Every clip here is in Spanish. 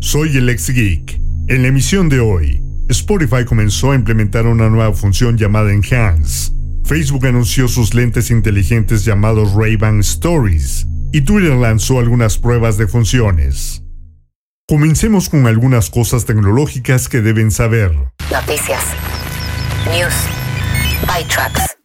Soy el ex geek. En la emisión de hoy, Spotify comenzó a implementar una nueva función llamada Enhance. Facebook anunció sus lentes inteligentes llamados Ray-Ban Stories y Twitter lanzó algunas pruebas de funciones. Comencemos con algunas cosas tecnológicas que deben saber. Noticias. News. ByTrax.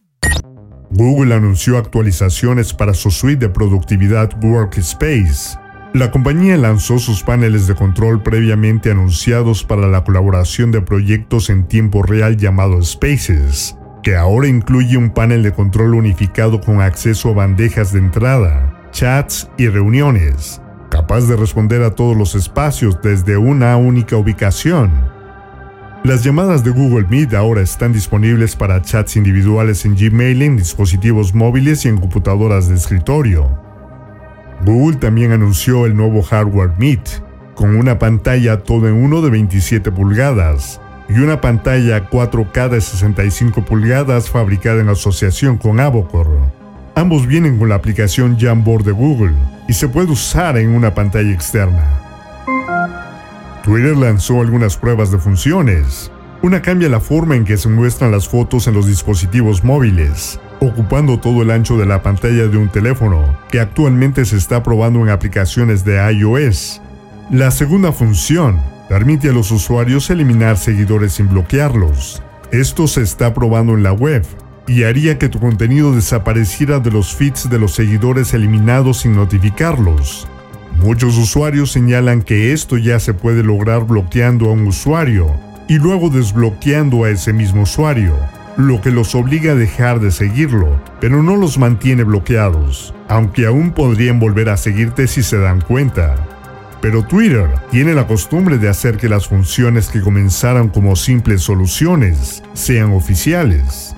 Google anunció actualizaciones para su suite de productividad Workspace. La compañía lanzó sus paneles de control previamente anunciados para la colaboración de proyectos en tiempo real llamado Spaces, que ahora incluye un panel de control unificado con acceso a bandejas de entrada, chats y reuniones, capaz de responder a todos los espacios desde una única ubicación. Las llamadas de Google Meet ahora están disponibles para chats individuales en Gmail, en dispositivos móviles y en computadoras de escritorio. Google también anunció el nuevo hardware Meet, con una pantalla todo en uno de 27 pulgadas y una pantalla 4K de 65 pulgadas fabricada en asociación con Avocore. Ambos vienen con la aplicación Jamboard de Google y se puede usar en una pantalla externa. Twitter lanzó algunas pruebas de funciones. Una cambia la forma en que se muestran las fotos en los dispositivos móviles, ocupando todo el ancho de la pantalla de un teléfono, que actualmente se está probando en aplicaciones de iOS. La segunda función permite a los usuarios eliminar seguidores sin bloquearlos. Esto se está probando en la web y haría que tu contenido desapareciera de los feeds de los seguidores eliminados sin notificarlos. Muchos usuarios señalan que esto ya se puede lograr bloqueando a un usuario y luego desbloqueando a ese mismo usuario, lo que los obliga a dejar de seguirlo, pero no los mantiene bloqueados, aunque aún podrían volver a seguirte si se dan cuenta. Pero Twitter tiene la costumbre de hacer que las funciones que comenzaran como simples soluciones sean oficiales.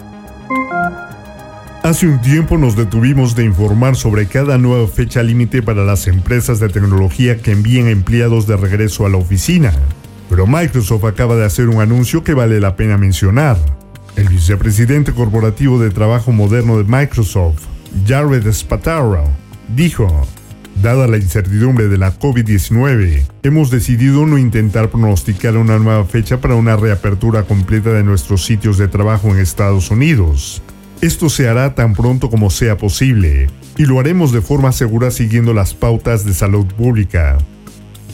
Hace un tiempo nos detuvimos de informar sobre cada nueva fecha límite para las empresas de tecnología que envíen empleados de regreso a la oficina. Pero Microsoft acaba de hacer un anuncio que vale la pena mencionar. El vicepresidente corporativo de trabajo moderno de Microsoft, Jared Spataro, dijo, Dada la incertidumbre de la COVID-19, hemos decidido no intentar pronosticar una nueva fecha para una reapertura completa de nuestros sitios de trabajo en Estados Unidos. Esto se hará tan pronto como sea posible, y lo haremos de forma segura siguiendo las pautas de salud pública.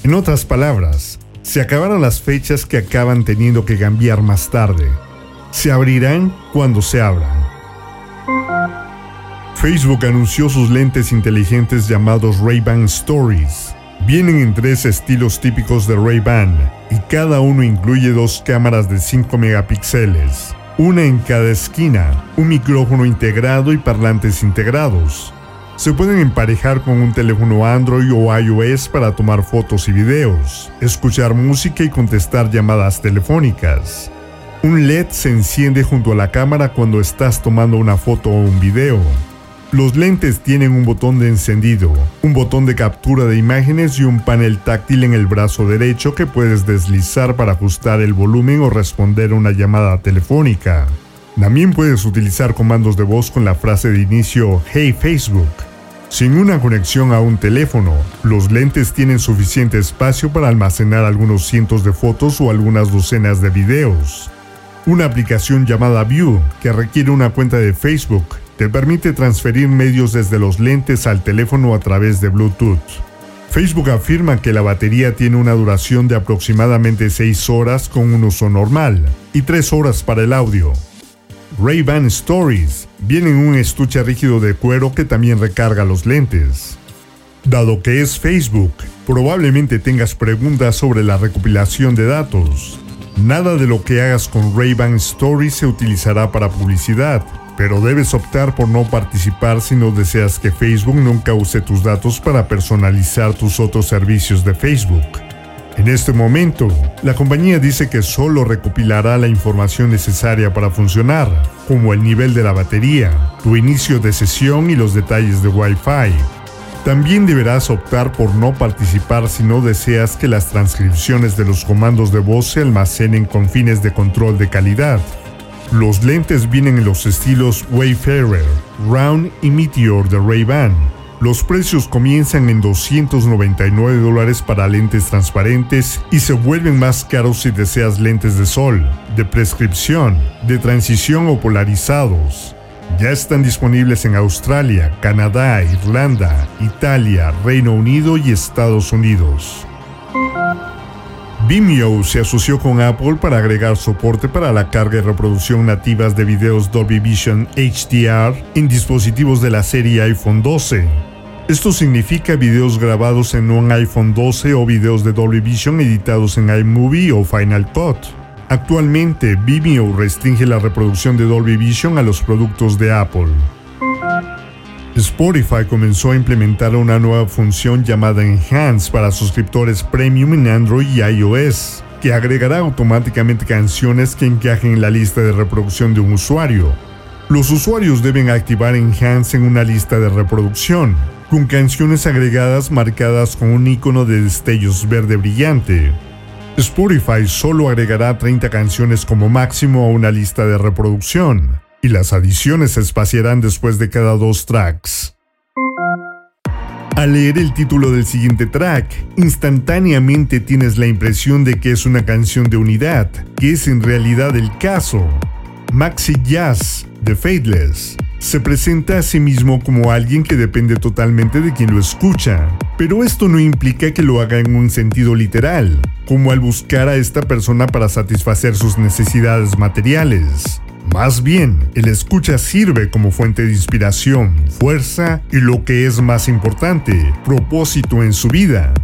En otras palabras, se acabarán las fechas que acaban teniendo que cambiar más tarde. Se abrirán cuando se abran. Facebook anunció sus lentes inteligentes llamados Ray-Ban Stories. Vienen en tres estilos típicos de Ray-Ban y cada uno incluye dos cámaras de 5 megapíxeles, una en cada esquina, un micrófono integrado y parlantes integrados. Se pueden emparejar con un teléfono Android o iOS para tomar fotos y videos, escuchar música y contestar llamadas telefónicas. Un LED se enciende junto a la cámara cuando estás tomando una foto o un video. Los lentes tienen un botón de encendido, un botón de captura de imágenes y un panel táctil en el brazo derecho que puedes deslizar para ajustar el volumen o responder a una llamada telefónica. También puedes utilizar comandos de voz con la frase de inicio Hey Facebook. Sin una conexión a un teléfono, los lentes tienen suficiente espacio para almacenar algunos cientos de fotos o algunas docenas de videos. Una aplicación llamada View, que requiere una cuenta de Facebook, te permite transferir medios desde los lentes al teléfono a través de Bluetooth. Facebook afirma que la batería tiene una duración de aproximadamente 6 horas con un uso normal y 3 horas para el audio. Ray-Ban Stories viene en un estuche rígido de cuero que también recarga los lentes. Dado que es Facebook, probablemente tengas preguntas sobre la recopilación de datos. Nada de lo que hagas con Ray-Ban Stories se utilizará para publicidad, pero debes optar por no participar si no deseas que Facebook nunca use tus datos para personalizar tus otros servicios de Facebook. En este momento, la compañía dice que solo recopilará la información necesaria para funcionar, como el nivel de la batería, tu inicio de sesión y los detalles de Wi-Fi. También deberás optar por no participar si no deseas que las transcripciones de los comandos de voz se almacenen con fines de control de calidad. Los lentes vienen en los estilos Wayfarer, Round y Meteor de Ray-Ban. Los precios comienzan en 299 dólares para lentes transparentes y se vuelven más caros si deseas lentes de sol, de prescripción, de transición o polarizados. Ya están disponibles en Australia, Canadá, Irlanda, Italia, Reino Unido y Estados Unidos. Vimeo se asoció con Apple para agregar soporte para la carga y reproducción nativas de videos Dolby Vision HDR en dispositivos de la serie iPhone 12. Esto significa videos grabados en un iPhone 12 o videos de Dolby Vision editados en iMovie o Final Cut. Actualmente, Vimeo restringe la reproducción de Dolby Vision a los productos de Apple. Spotify comenzó a implementar una nueva función llamada Enhance para suscriptores premium en Android y iOS, que agregará automáticamente canciones que encajen en la lista de reproducción de un usuario. Los usuarios deben activar Enhance en una lista de reproducción, con canciones agregadas marcadas con un icono de destellos verde brillante. Spotify solo agregará 30 canciones como máximo a una lista de reproducción, y las adiciones se espaciarán después de cada dos tracks. Al leer el título del siguiente track, instantáneamente tienes la impresión de que es una canción de unidad, que es en realidad el caso. Maxi Jazz, de Faithless, se presenta a sí mismo como alguien que depende totalmente de quien lo escucha, pero esto no implica que lo haga en un sentido literal, como al buscar a esta persona para satisfacer sus necesidades materiales. Más bien, el escucha sirve como fuente de inspiración, fuerza y lo que es más importante, propósito en su vida.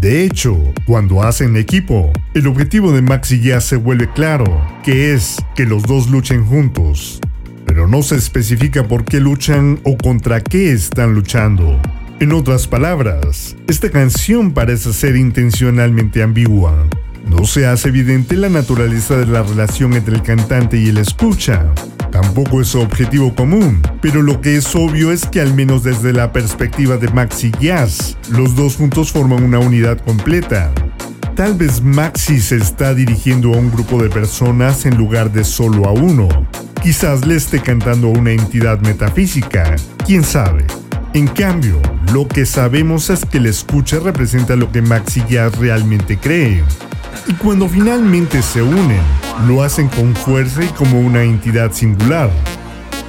De hecho, cuando hacen equipo, el objetivo de Max y Jazz se vuelve claro, que es que los dos luchen juntos. Pero no se especifica por qué luchan o contra qué están luchando. En otras palabras, esta canción parece ser intencionalmente ambigua, no se hace evidente la naturaleza de la relación entre el cantante y el escucha. Tampoco es su objetivo común, pero lo que es obvio es que al menos desde la perspectiva de Maxi Jazz, los dos juntos forman una unidad completa. Tal vez Maxi se está dirigiendo a un grupo de personas en lugar de solo a uno. Quizás le esté cantando a una entidad metafísica, quién sabe. En cambio, lo que sabemos es que el escucha representa lo que Maxi Jazz realmente cree, y cuando finalmente se unen, lo hacen con fuerza y como una entidad singular.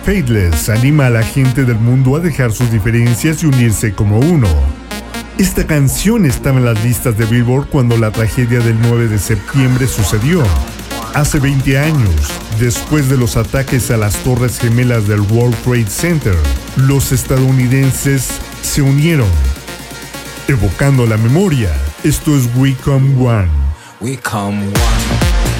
Faithless anima a la gente del mundo a dejar sus diferencias y unirse como uno. Esta canción estaba en las listas de Billboard cuando la tragedia del 9 de septiembre sucedió. Hace 20 años, después de los ataques a las torres gemelas del World Trade Center, los estadounidenses se unieron. Evocando la memoria, esto es We Come One. we come one.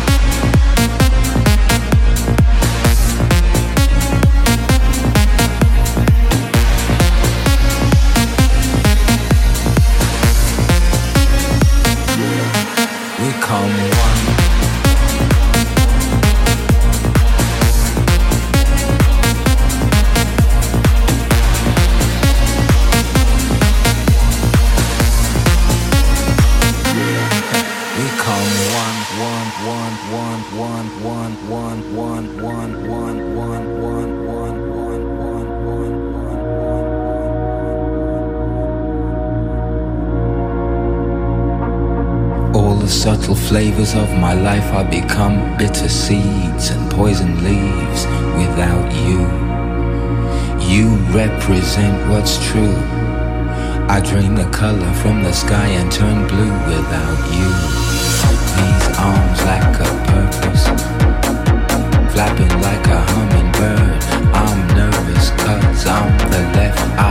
Of my life I become bitter seeds and poison leaves without you. You represent what's true. I drain the color from the sky and turn blue without you. These arms lack a purpose, flapping like a hummingbird. I'm nervous cause I'm the left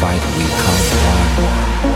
fight? We come one.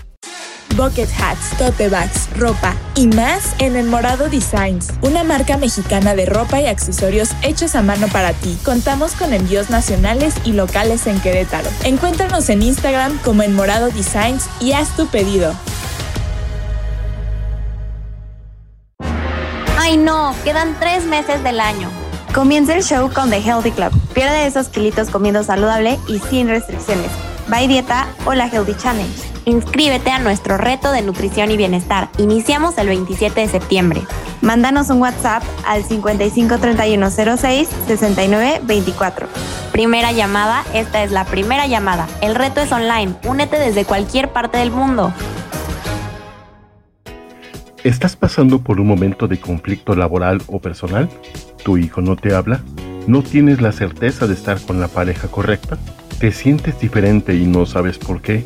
bucket hats, tote bags, ropa y más en El Morado Designs, una marca mexicana de ropa y accesorios hechos a mano para ti. Contamos con envíos nacionales y locales en Querétaro. Encuéntranos en Instagram como El Morado Designs y haz tu pedido. Ay no, quedan tres meses del año. Comienza el show con The Healthy Club. Pierde esos kilitos comiendo saludable y sin restricciones. Bye Dieta o la Healthy Challenge. Inscríbete a nuestro reto de nutrición y bienestar. Iniciamos el 27 de septiembre. Mándanos un WhatsApp al 553106 6924. Primera llamada, esta es la primera llamada. El reto es online. Únete desde cualquier parte del mundo. ¿Estás pasando por un momento de conflicto laboral o personal? ¿Tu hijo no te habla? ¿No tienes la certeza de estar con la pareja correcta? ¿Te sientes diferente y no sabes por qué?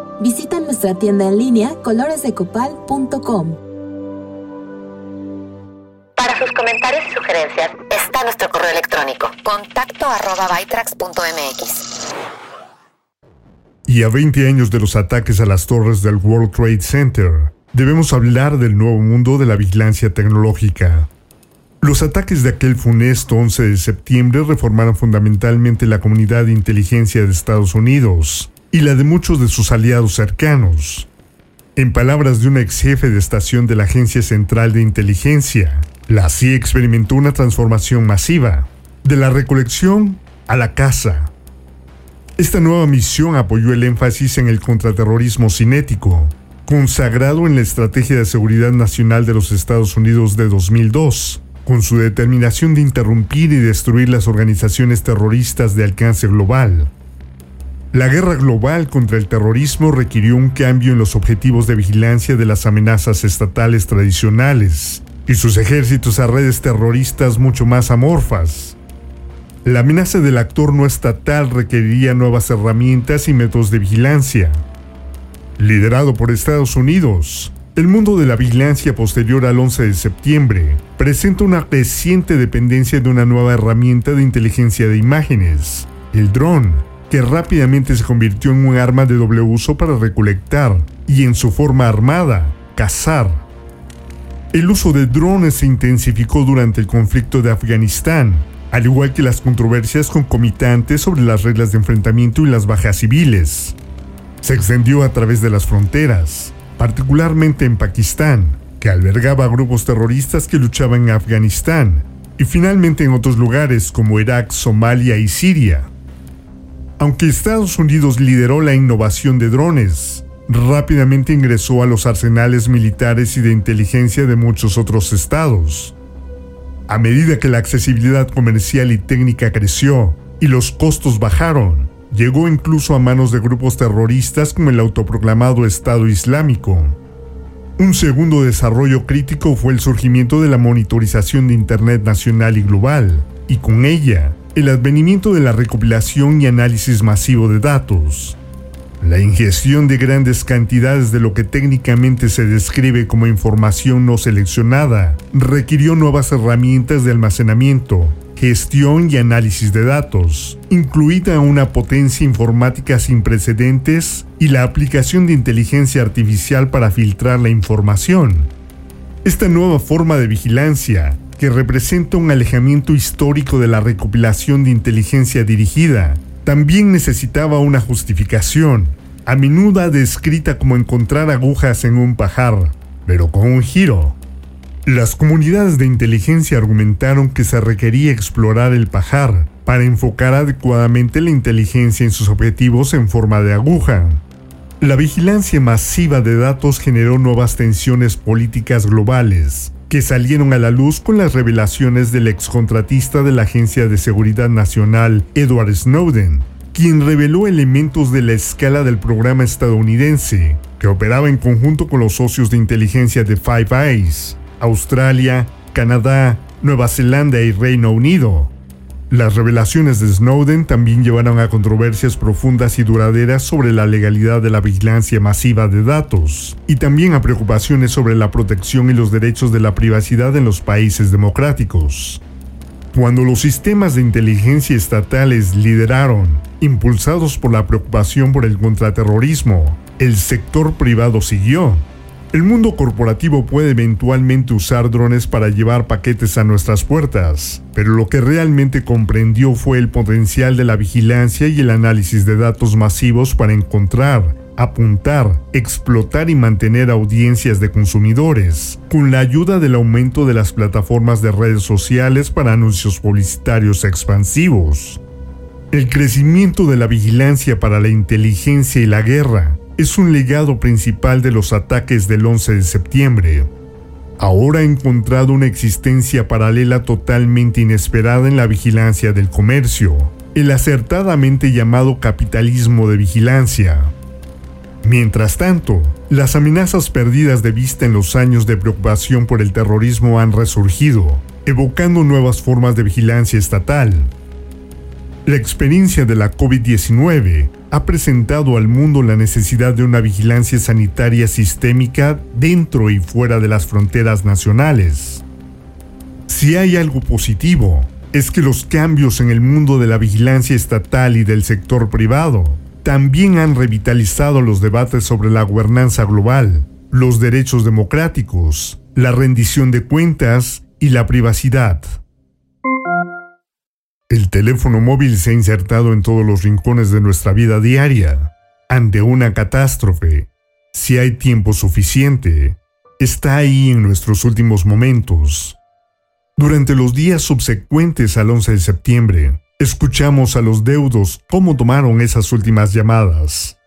Visita nuestra tienda en línea coloresdecopal.com. Para sus comentarios y sugerencias está nuestro correo electrónico contacto arroba Y a 20 años de los ataques a las torres del World Trade Center, debemos hablar del nuevo mundo de la vigilancia tecnológica. Los ataques de aquel funesto 11 de septiembre reformaron fundamentalmente la comunidad de inteligencia de Estados Unidos y la de muchos de sus aliados cercanos. En palabras de un ex jefe de estación de la Agencia Central de Inteligencia, la CIA experimentó una transformación masiva, de la recolección a la caza. Esta nueva misión apoyó el énfasis en el contraterrorismo cinético, consagrado en la Estrategia de Seguridad Nacional de los Estados Unidos de 2002, con su determinación de interrumpir y destruir las organizaciones terroristas de alcance global, La guerra global contra el terrorismo requirió un cambio en los objetivos de vigilancia de las amenazas estatales tradicionales y sus ejércitos a redes terroristas mucho más amorfas. La amenaza del actor no estatal requeriría nuevas herramientas y métodos de vigilancia. Liderado por Estados Unidos, el mundo de la vigilancia posterior al 11 de septiembre presenta una creciente dependencia de una nueva herramienta de inteligencia de imágenes, el dron, que rápidamente se convirtió en un arma de doble uso para recolectar y en su forma armada, cazar. El uso de drones se intensificó durante el conflicto de Afganistán, al igual que las controversias concomitantes sobre las reglas de enfrentamiento y las bajas civiles. Se extendió a través de las fronteras, particularmente en Pakistán, que albergaba grupos terroristas que luchaban en Afganistán, y finalmente en otros lugares como Irak, Somalia y Siria. Aunque Estados Unidos lideró la innovación de drones, rápidamente ingresó a los arsenales militares y de inteligencia de muchos otros estados. A medida que la accesibilidad comercial y técnica creció y los costos bajaron, llegó incluso a manos de grupos terroristas como el autoproclamado Estado Islámico. Un segundo desarrollo crítico fue el surgimiento de la monitorización de Internet nacional y global, y con ella, el advenimiento de la recopilación y análisis masivo de datos, la ingestión de grandes cantidades de lo que técnicamente se describe como información no seleccionada requirió nuevas herramientas de almacenamiento, gestión y análisis de datos, incluida una potencia informática sin precedentes y la aplicación de inteligencia artificial para filtrar la información. Esta nueva forma de vigilancia que representa un alejamiento histórico de la recopilación de inteligencia dirigida, también necesitaba una justificación, a menudo descrita como encontrar agujas en un pajar, pero con un giro. Las comunidades de inteligencia argumentaron que se requería explorar el pajar para enfocar adecuadamente la inteligencia en sus objetivos en forma de aguja. La vigilancia masiva de datos generó nuevas tensiones políticas globales, que salieron a la luz con las revelaciones del excontratista de la Agencia de Seguridad Nacional, Edward Snowden, quien reveló elementos de la escala del programa estadounidense, que operaba en conjunto con los socios de inteligencia de Five Eyes, Australia, Canadá, Nueva Zelanda y Reino Unido, las revelaciones de Snowden también llevaron a controversias profundas y duraderas sobre la legalidad de la vigilancia masiva de datos, y también a preocupaciones sobre la protección y los derechos de la privacidad en los países democráticos. Cuando los sistemas de inteligencia estatales lideraron, impulsados por la preocupación por el contraterrorismo, el sector privado siguió, el mundo corporativo puede eventualmente usar drones para llevar paquetes a nuestras puertas, pero lo que realmente comprendió fue el potencial de la vigilancia y el análisis de datos masivos para encontrar, apuntar, explotar y mantener audiencias de consumidores, con la ayuda del aumento de las plataformas de redes sociales para anuncios publicitarios expansivos. El crecimiento de la vigilancia para la inteligencia y la guerra es un legado principal de los ataques del 11 de septiembre. Ahora ha encontrado una existencia paralela totalmente inesperada en la vigilancia del comercio, el acertadamente llamado capitalismo de vigilancia. Mientras tanto, las amenazas perdidas de vista en los años de preocupación por el terrorismo han resurgido, evocando nuevas formas de vigilancia estatal. La experiencia de la COVID-19 ha presentado al mundo la necesidad de una vigilancia sanitaria sistémica dentro y fuera de las fronteras nacionales. Si hay algo positivo, es que los cambios en el mundo de la vigilancia estatal y del sector privado también han revitalizado los debates sobre la gobernanza global, los derechos democráticos, la rendición de cuentas y la privacidad. El teléfono móvil se ha insertado en todos los rincones de nuestra vida diaria. Ante una catástrofe, si hay tiempo suficiente, está ahí en nuestros últimos momentos. Durante los días subsecuentes al 11 de septiembre, escuchamos a los deudos cómo tomaron esas últimas llamadas.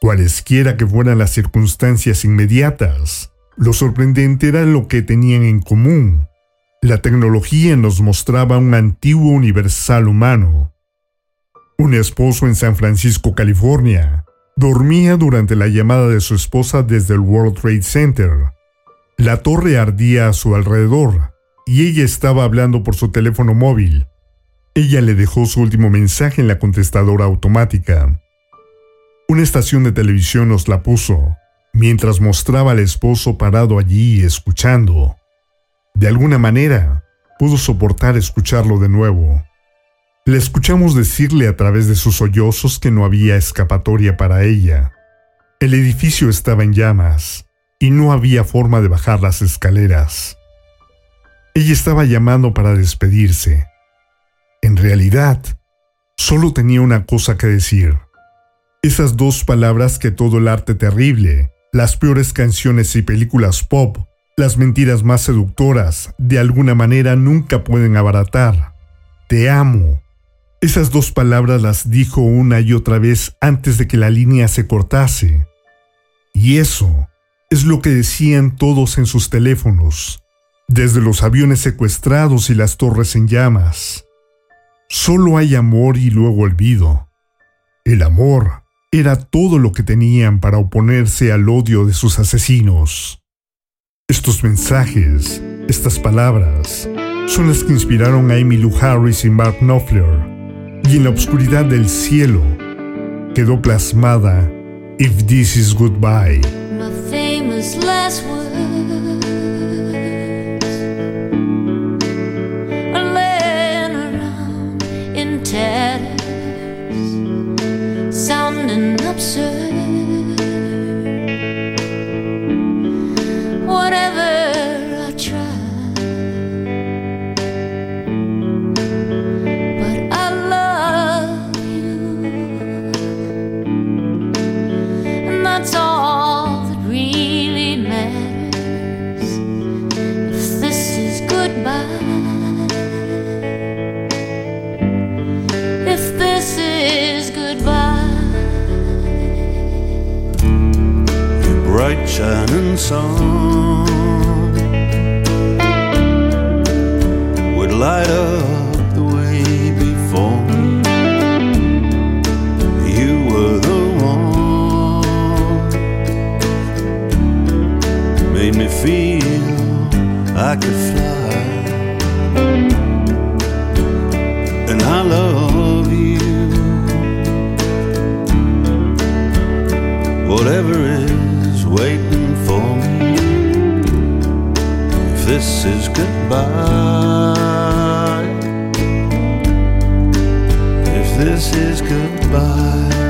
Cualesquiera que fueran las circunstancias inmediatas, lo sorprendente era lo que tenían en común la tecnología nos mostraba un antiguo universal humano. Un esposo en San Francisco, California, dormía durante la llamada de su esposa desde el World Trade Center. La torre ardía a su alrededor y ella estaba hablando por su teléfono móvil. Ella le dejó su último mensaje en la contestadora automática. Una estación de televisión nos la puso, mientras mostraba al esposo parado allí escuchando. De alguna manera, pudo soportar escucharlo de nuevo. Le escuchamos decirle a través de sus sollozos que no había escapatoria para ella. El edificio estaba en llamas y no había forma de bajar las escaleras. Ella estaba llamando para despedirse. En realidad, solo tenía una cosa que decir. Esas dos palabras que todo el arte terrible, las peores canciones y películas pop, las mentiras más seductoras, de alguna manera nunca pueden abaratar. Te amo. Esas dos palabras las dijo una y otra vez antes de que la línea se cortase. Y eso es lo que decían todos en sus teléfonos, desde los aviones secuestrados y las torres en llamas. Solo hay amor y luego olvido. El amor era todo lo que tenían para oponerse al odio de sus asesinos. Estos mensajes, estas palabras, son las que inspiraron a Emmylou Harris y Mark Knopfler y en la oscuridad del cielo quedó plasmada If This Is Goodbye. Is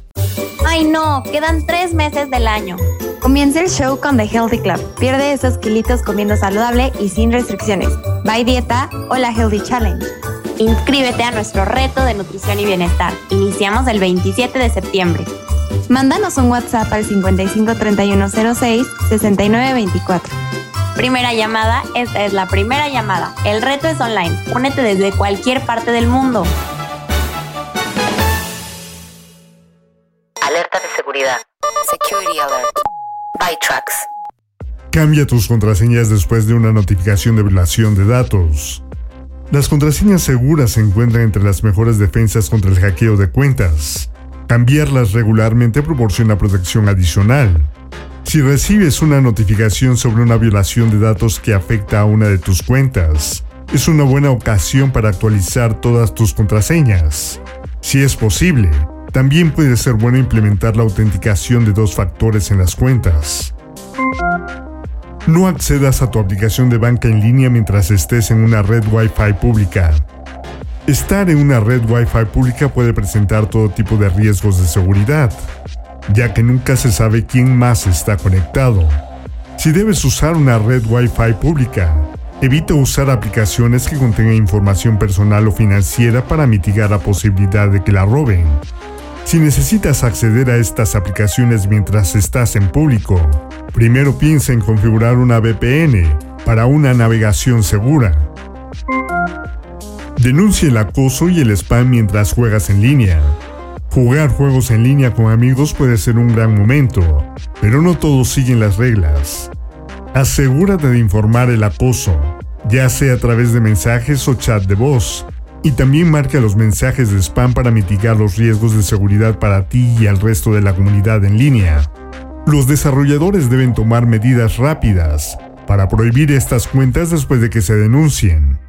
Ay no, quedan tres meses del año. Comienza el show con The Healthy Club. Pierde esos kilitos comiendo saludable y sin restricciones. Bye dieta o la Healthy Challenge. Inscríbete a nuestro reto de nutrición y bienestar. Iniciamos el 27 de septiembre. Mándanos un WhatsApp al 55 3106 6924. Primera llamada, esta es la primera llamada. El reto es online. Únete desde cualquier parte del mundo. Security alert. Cambia tus contraseñas después de una notificación de violación de datos. Las contraseñas seguras se encuentran entre las mejores defensas contra el hackeo de cuentas. Cambiarlas regularmente proporciona protección adicional. Si recibes una notificación sobre una violación de datos que afecta a una de tus cuentas, es una buena ocasión para actualizar todas tus contraseñas. Si es posible, también puede ser bueno implementar la autenticación de dos factores en las cuentas. No accedas a tu aplicación de banca en línea mientras estés en una red Wi-Fi pública. Estar en una red Wi-Fi pública puede presentar todo tipo de riesgos de seguridad, ya que nunca se sabe quién más está conectado. Si debes usar una red Wi-Fi pública, evita usar aplicaciones que contengan información personal o financiera para mitigar la posibilidad de que la roben. Si necesitas acceder a estas aplicaciones mientras estás en público, primero piensa en configurar una VPN para una navegación segura. Denuncia el acoso y el spam mientras juegas en línea. Jugar juegos en línea con amigos puede ser un gran momento, pero no todos siguen las reglas. Asegúrate de informar el acoso, ya sea a través de mensajes o chat de voz, y también marca los mensajes de spam para mitigar los riesgos de seguridad para ti y al resto de la comunidad en línea. Los desarrolladores deben tomar medidas rápidas para prohibir estas cuentas después de que se denuncien.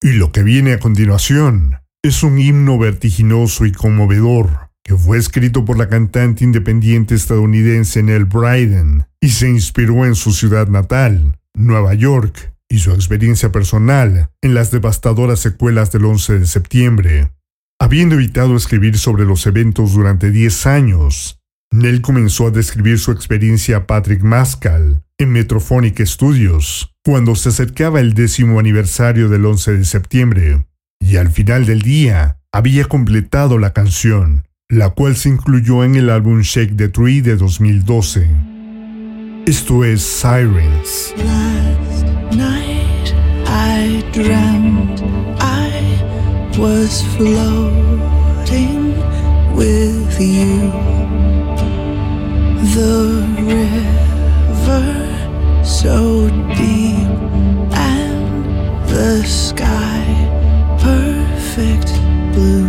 Y lo que viene a continuación es un himno vertiginoso y conmovedor que fue escrito por la cantante independiente estadounidense Nell Bryden y se inspiró en su ciudad natal, Nueva York, y su experiencia personal en las devastadoras secuelas del 11 de septiembre. Habiendo evitado escribir sobre los eventos durante 10 años, Nell comenzó a describir su experiencia a Patrick Mascal en Metrophonic Studios cuando se acercaba el décimo aniversario del 11 de septiembre, y al final del día había completado la canción, la cual se incluyó en el álbum Shake the Tree de 2012. Esto es Sirens. Was floating with you. The river so deep and the sky perfect blue.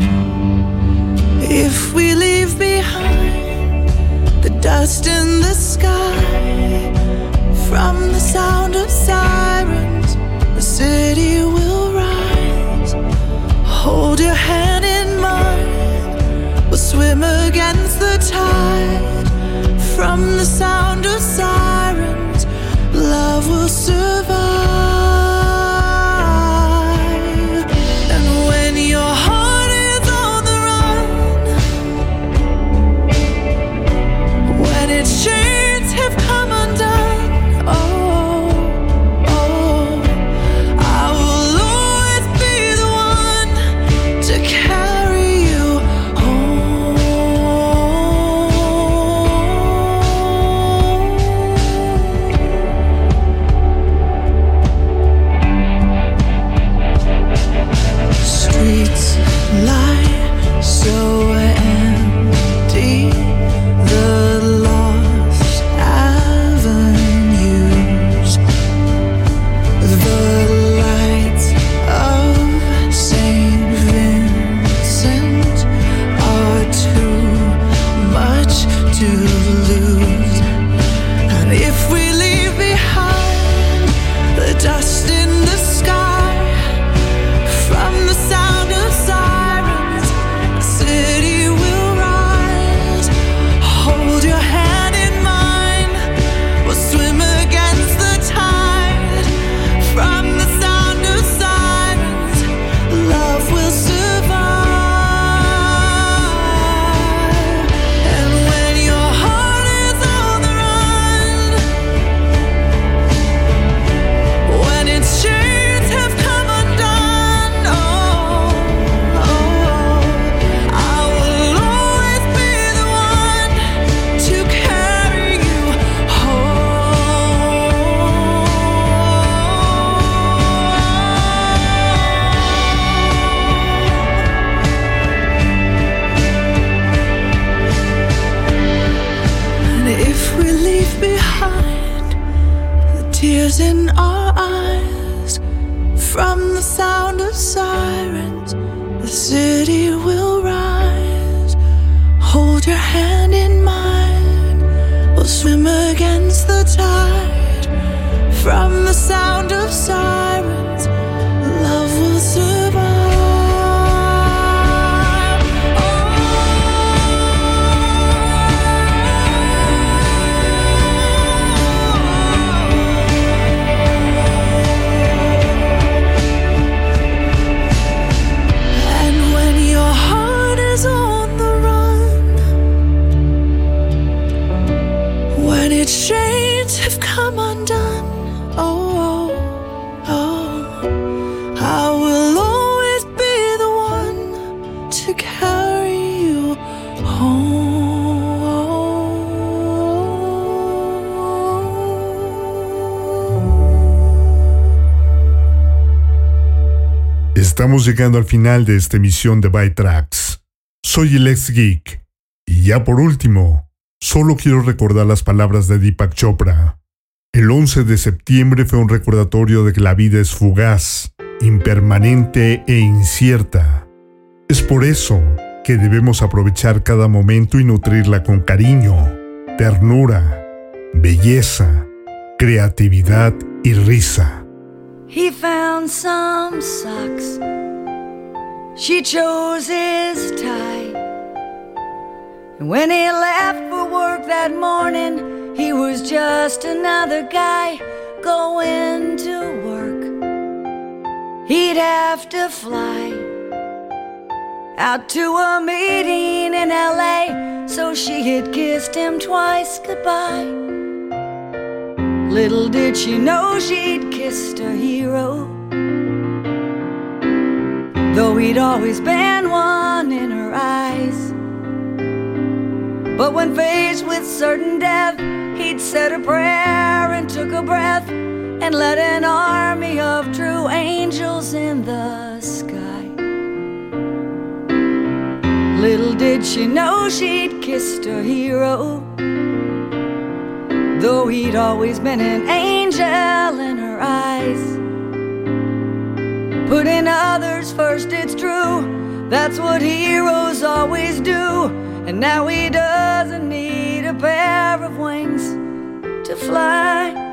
If we leave behind the dust in the sky city will rise. Hold your hand in mine. We'll swim against the tide. From the sound in our eyes from the sound of sirens. The city will rise. Hold your hand in mine. We'll swim against the tide from the sound of sirens. Estamos llegando al final de esta emisión de Byte Tracks. Soy el ex geek. Y ya por último, solo quiero recordar las palabras de Deepak Chopra. El 11 de septiembre fue un recordatorio de que la vida es fugaz, impermanente e incierta. Es por eso que debemos aprovechar cada momento y nutrirla con cariño, ternura, belleza, creatividad y risa. He found some socks. She chose his tie. And when he left for work that morning, he was just another guy going to work. He'd have to fly out to a meeting in LA. So she had kissed him twice goodbye. Little did she know she'd kissed a hero. Though he'd always been one in her eyes. But when faced with certain death, he'd said a prayer and took a breath and led an army of true angels in the sky. Little did she know she'd kissed a hero, though he'd always been an angel in her eyes. Putting others first, it's true, that's what heroes always do. And now he doesn't need a pair of wings to fly.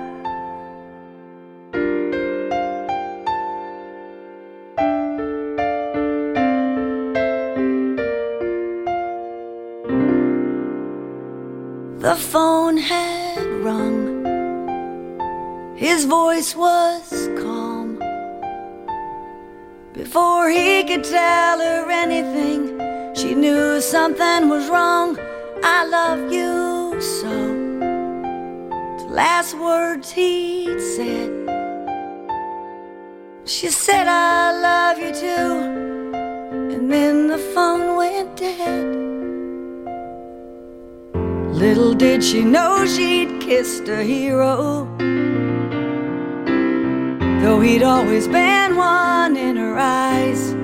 His voice was calm. Before he could tell her anything, she knew something was wrong. I love you so. The last words he'd said. She said, I love you too. And then the phone went dead. Little did she know she'd kissed a hero. Though he'd always been one in her eyes.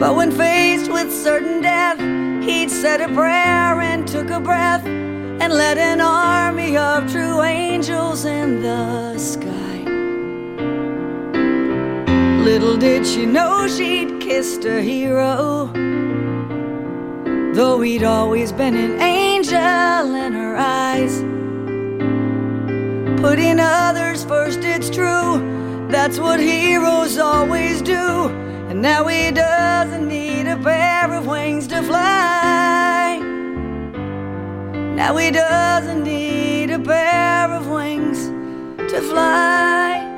But when faced with certain death, he'd said a prayer and took a breath and led an army of true angels in the sky. Little did she know she'd kissed a hero, though he'd always been an angel in her eyes. Putting others first, it's true, that's what heroes always do. And now he doesn't need a pair of wings to fly. Now he doesn't need a pair of wings to fly.